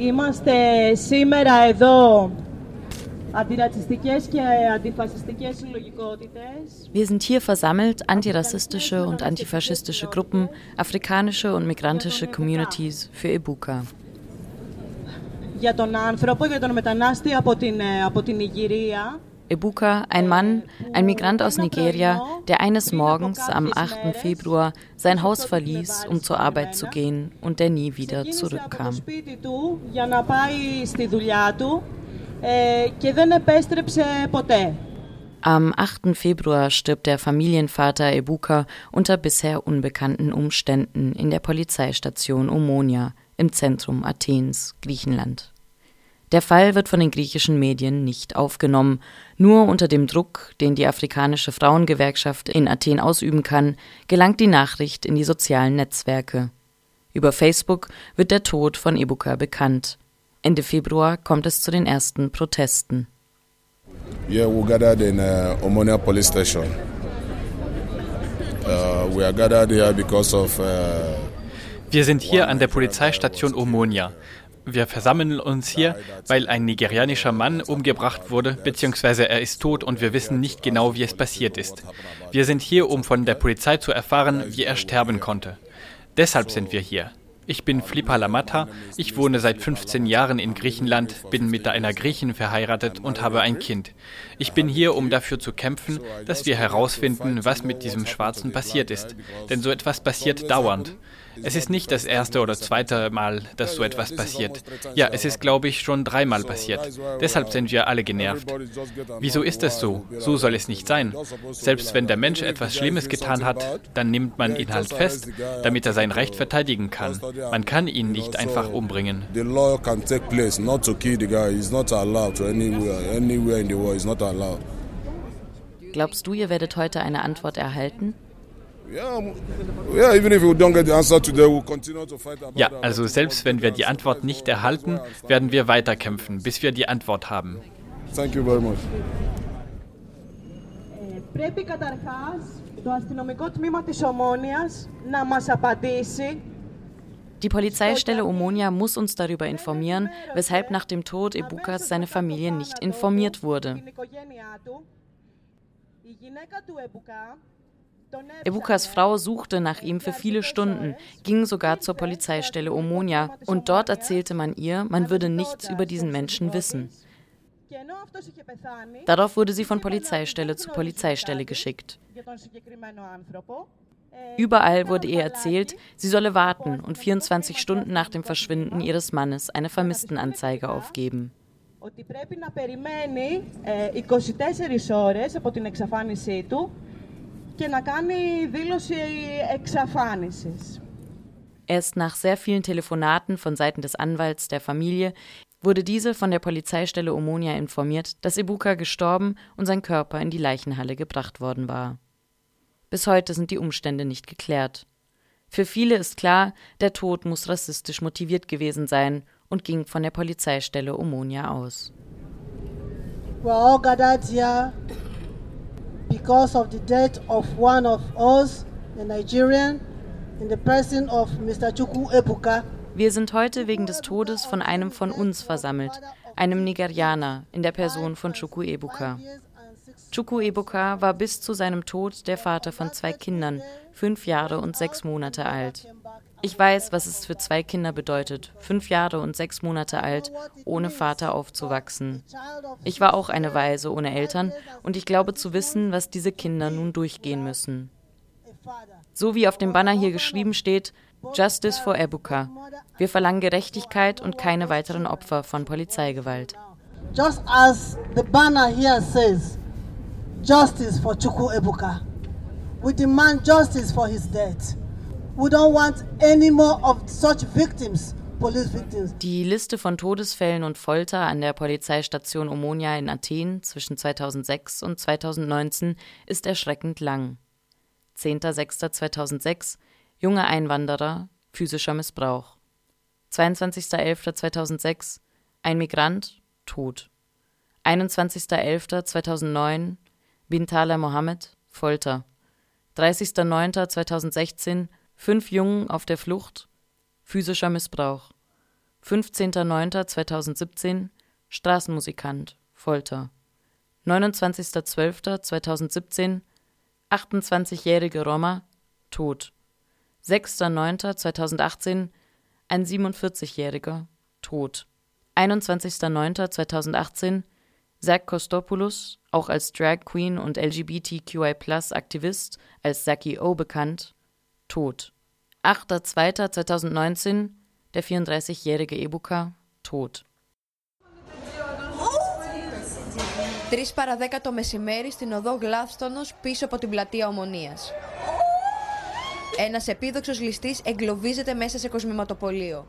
Είμαστε σήμερα εδώ Wir sind hier versammelt, antirassistische und antifaschistische Gruppen, afrikanische und migrantische Communities für Ebuka. Για τον άνθρωπο, για τον μετανάστη από την, από την Ιγυρία. Ebuka, ein Mann, ein Migrant aus Nigeria, der eines Morgens am 8. Februar sein Haus verließ, um zur Arbeit zu gehen und der nie wieder zurückkam. Am 8. Februar stirbt der Familienvater Ebuka unter bisher unbekannten Umständen in der Polizeistation Omonia im Zentrum Athens, Griechenland. Der Fall wird von den griechischen Medien nicht aufgenommen. Nur unter dem Druck, den die afrikanische Frauengewerkschaft in Athen ausüben kann, gelangt die Nachricht in die sozialen Netzwerke. Über Facebook wird der Tod von Ebuka bekannt. Ende Februar kommt es zu den ersten Protesten. Yeah, we gathered in uh, Omonia Police Station. Uh, we are gathered here because of. Uh, wir sind hier an der Polizeistation Omonia. Wir versammeln uns hier, weil ein nigerianischer Mann umgebracht wurde, beziehungsweise er ist tot und wir wissen nicht genau, wie es passiert ist. Wir sind hier, um von der Polizei zu erfahren, wie er sterben konnte. Deshalb sind wir hier. Ich bin Flippa Lamata, ich wohne seit 15 Jahren in Griechenland, bin mit einer Griechin verheiratet und habe ein Kind. Ich bin hier, um dafür zu kämpfen, dass wir herausfinden, was mit diesem Schwarzen passiert ist. Denn so etwas passiert dauernd. Es ist nicht das erste oder zweite Mal, dass so etwas passiert. Ja, es ist, glaube ich, schon dreimal passiert. Deshalb sind wir alle genervt. Wieso ist es so? So soll es nicht sein. Selbst wenn der Mensch etwas Schlimmes getan hat, dann nimmt man ihn halt fest, damit er sein Recht verteidigen kann. Man kann ihn nicht einfach umbringen. Glaubst du, ihr werdet heute eine Antwort erhalten? Ja, also selbst wenn wir die Antwort nicht erhalten, werden wir weiterkämpfen, bis wir die Antwort haben. Thank you very much. Πρέπει καταρχάς το αστυνομικό τμήμα της Ομόνιας να μας απαντήσει Die Polizeistelle Omonia muss uns darüber informieren, weshalb nach dem Tod Ebukas seine Familie nicht informiert wurde. Ebukas Frau suchte nach ihm für viele Stunden, ging sogar zur Polizeistelle Omonia und dort erzählte man ihr, man würde nichts über diesen Menschen wissen. Darauf wurde sie von Polizeistelle zu Polizeistelle geschickt. Überall wurde ihr erzählt, sie solle warten und 24 Stunden nach dem Verschwinden ihres Mannes eine Vermisstenanzeige aufgeben. ότι πρέπει να περιμένει 24 ώρες από την εξαφάνισή του και να κάνει δήλωση εξαφάνισης. Erst nach sehr vielen Telefonaten von Seiten des Anwalts der Familie wurde diese von der Polizeistelle Omonia informiert, dass Ibuka gestorben und sein Körper in die Leichenhalle gebracht worden war. Bis heute sind die Umstände nicht geklärt. Für viele ist klar, der Tod muss rassistisch motiviert gewesen sein und ging von der Polizeistelle Omonia aus. We're all gathered here because of the death of one of us, a Nigerian, in the person of Mr. Chukwu Ebuka. Wir sind heute wegen des Todes von einem von uns versammelt, einem Nigerianer in der Person von Chukwu Ebuka. Chukwu Ebuka war bis zu seinem Tod der Vater von zwei Kindern, fünf Jahre und sechs Monate alt. Ich weiß, was es für zwei Kinder bedeutet, fünf Jahre und sechs Monate alt, ohne Vater aufzuwachsen. Ich war auch eine Waise ohne Eltern und ich glaube zu wissen, was diese Kinder nun durchgehen müssen. So wie auf dem Banner hier geschrieben steht, Justice for Ebuka. Wir verlangen Gerechtigkeit und keine weiteren Opfer von Polizeigewalt. Just as the banner here says, Justice for Chukwu Ebuka. We demand justice for his death. We don't want any more of such victims. Die Liste von Todesfällen und Folter an der Polizeistation Omonia in Athen zwischen 2006 und 2019 ist erschreckend lang. 10.06.2006 Junge Einwanderer, physischer Missbrauch. 22.11.2006 Ein Migrant, tot. 21.11.2009 Bintala Mohammed, Folter. 30.09.2016 Fünf Jungen auf der Flucht, physischer Missbrauch. 15.09.2017 Straßenmusikant, Folter. 29.12.2017 28-jährige Roma, tot. 6.09.2018 ein 47-jähriger, tot. 21.09.2018 Zach Kostopoulos, auch als Drag Queen und LGBTQI-Aktivist, als Zaki O bekannt, tot. 8.02.2019 der 34-jährige Ebuka, tot. 3 παρα 10 το μεσημέρι στην οδό Γλάφστονος πίσω από την πλατεία Ομονίας. Ένας επίδοξος ληστής εγκλωβίζεται μέσα σε κοσμηματοπολείο.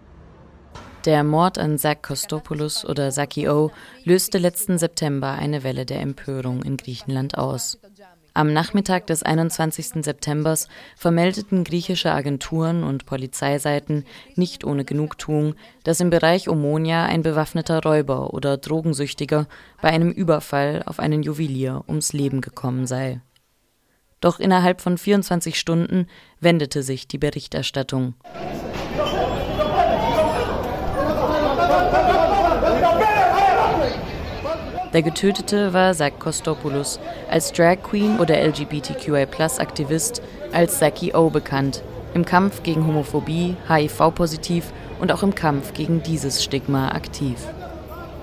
Der Mord an Zach Kostopoulos oder Zaki O löste letzten September eine Welle der Empörung in Griechenland aus. Am Nachmittag des 21. September vermeldeten griechische Agenturen und Polizeiseiten nicht ohne Genugtuung, dass im Bereich Omonia ein bewaffneter Räuber oder Drogensüchtiger bei einem Überfall auf einen Juwelier ums Leben gekommen sei. Doch innerhalb von 24 Stunden wendete sich die Berichterstattung. Der Getötete war Kostopoulos, als Drag Queen oder LGBTQI-Aktivist als Zaki O bekannt, im Kampf gegen Homophobie, HIV-positiv und auch im Kampf gegen dieses Stigma aktiv.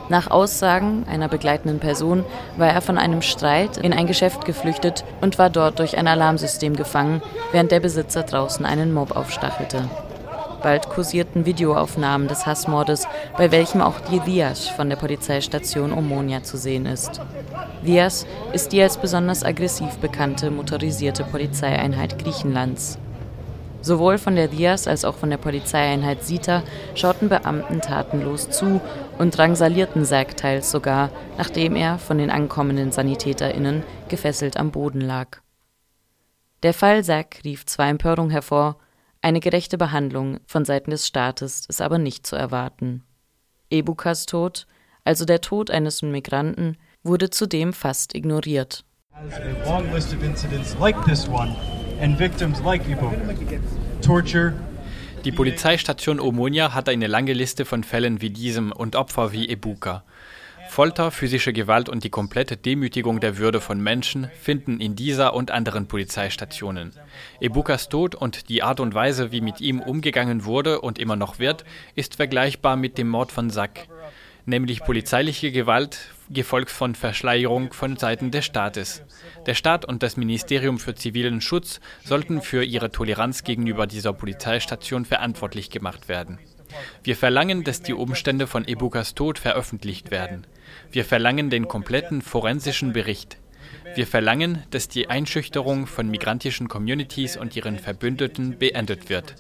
Nach Aussagen einer begleitenden Person war er von einem Streit in ein Geschäft geflüchtet und war dort durch ein Alarmsystem gefangen, während der Besitzer draußen einen Mob aufstachelte. Bald kursierten Videoaufnahmen des Hassmordes, bei welchem auch die Diaz von der Polizeistation Omonia zu sehen ist. Diaz ist die als besonders aggressiv bekannte motorisierte Polizeieinheit Griechenlands. Sowohl von der Diaz als auch von der Polizeieinheit Sita schauten Beamten tatenlos zu und drangsalierten Zack teils sogar, nachdem er von den ankommenden SanitäterInnen gefesselt am Boden lag. Der Fall Zack rief zwar Empörung hervor, eine gerechte Behandlung von Seiten des Staates ist aber nicht zu erwarten. Ebukas Tod, also der Tod eines Migranten, wurde zudem fast ignoriert. Die Polizeistation Omonia hat eine lange Liste von Fällen wie diesem und Opfer wie Ebuka. Folter, physische Gewalt und die komplette Demütigung der Würde von Menschen finden in dieser und anderen Polizeistationen. Ebukas Tod und die Art und Weise, wie mit ihm umgegangen wurde und immer noch wird, ist vergleichbar mit dem Mord von Sack, nämlich polizeiliche Gewalt, gefolgt von Verschleierung von Seiten des Staates. Der Staat und das Ministerium für zivilen Schutz sollten für ihre Toleranz gegenüber dieser Polizeistation verantwortlich gemacht werden. Wir verlangen, dass die Umstände von Ebukas Tod veröffentlicht werden. Wir verlangen den kompletten forensischen Bericht. Wir verlangen, dass die Einschüchterung von migrantischen Communities und ihren Verbündeten beendet wird.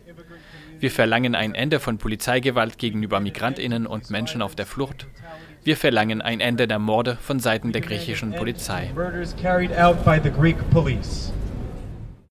Wir verlangen ein Ende von Polizeigewalt gegenüber Migrantinnen und Menschen auf der Flucht. Wir verlangen ein Ende der Morde von Seiten der griechischen Polizei.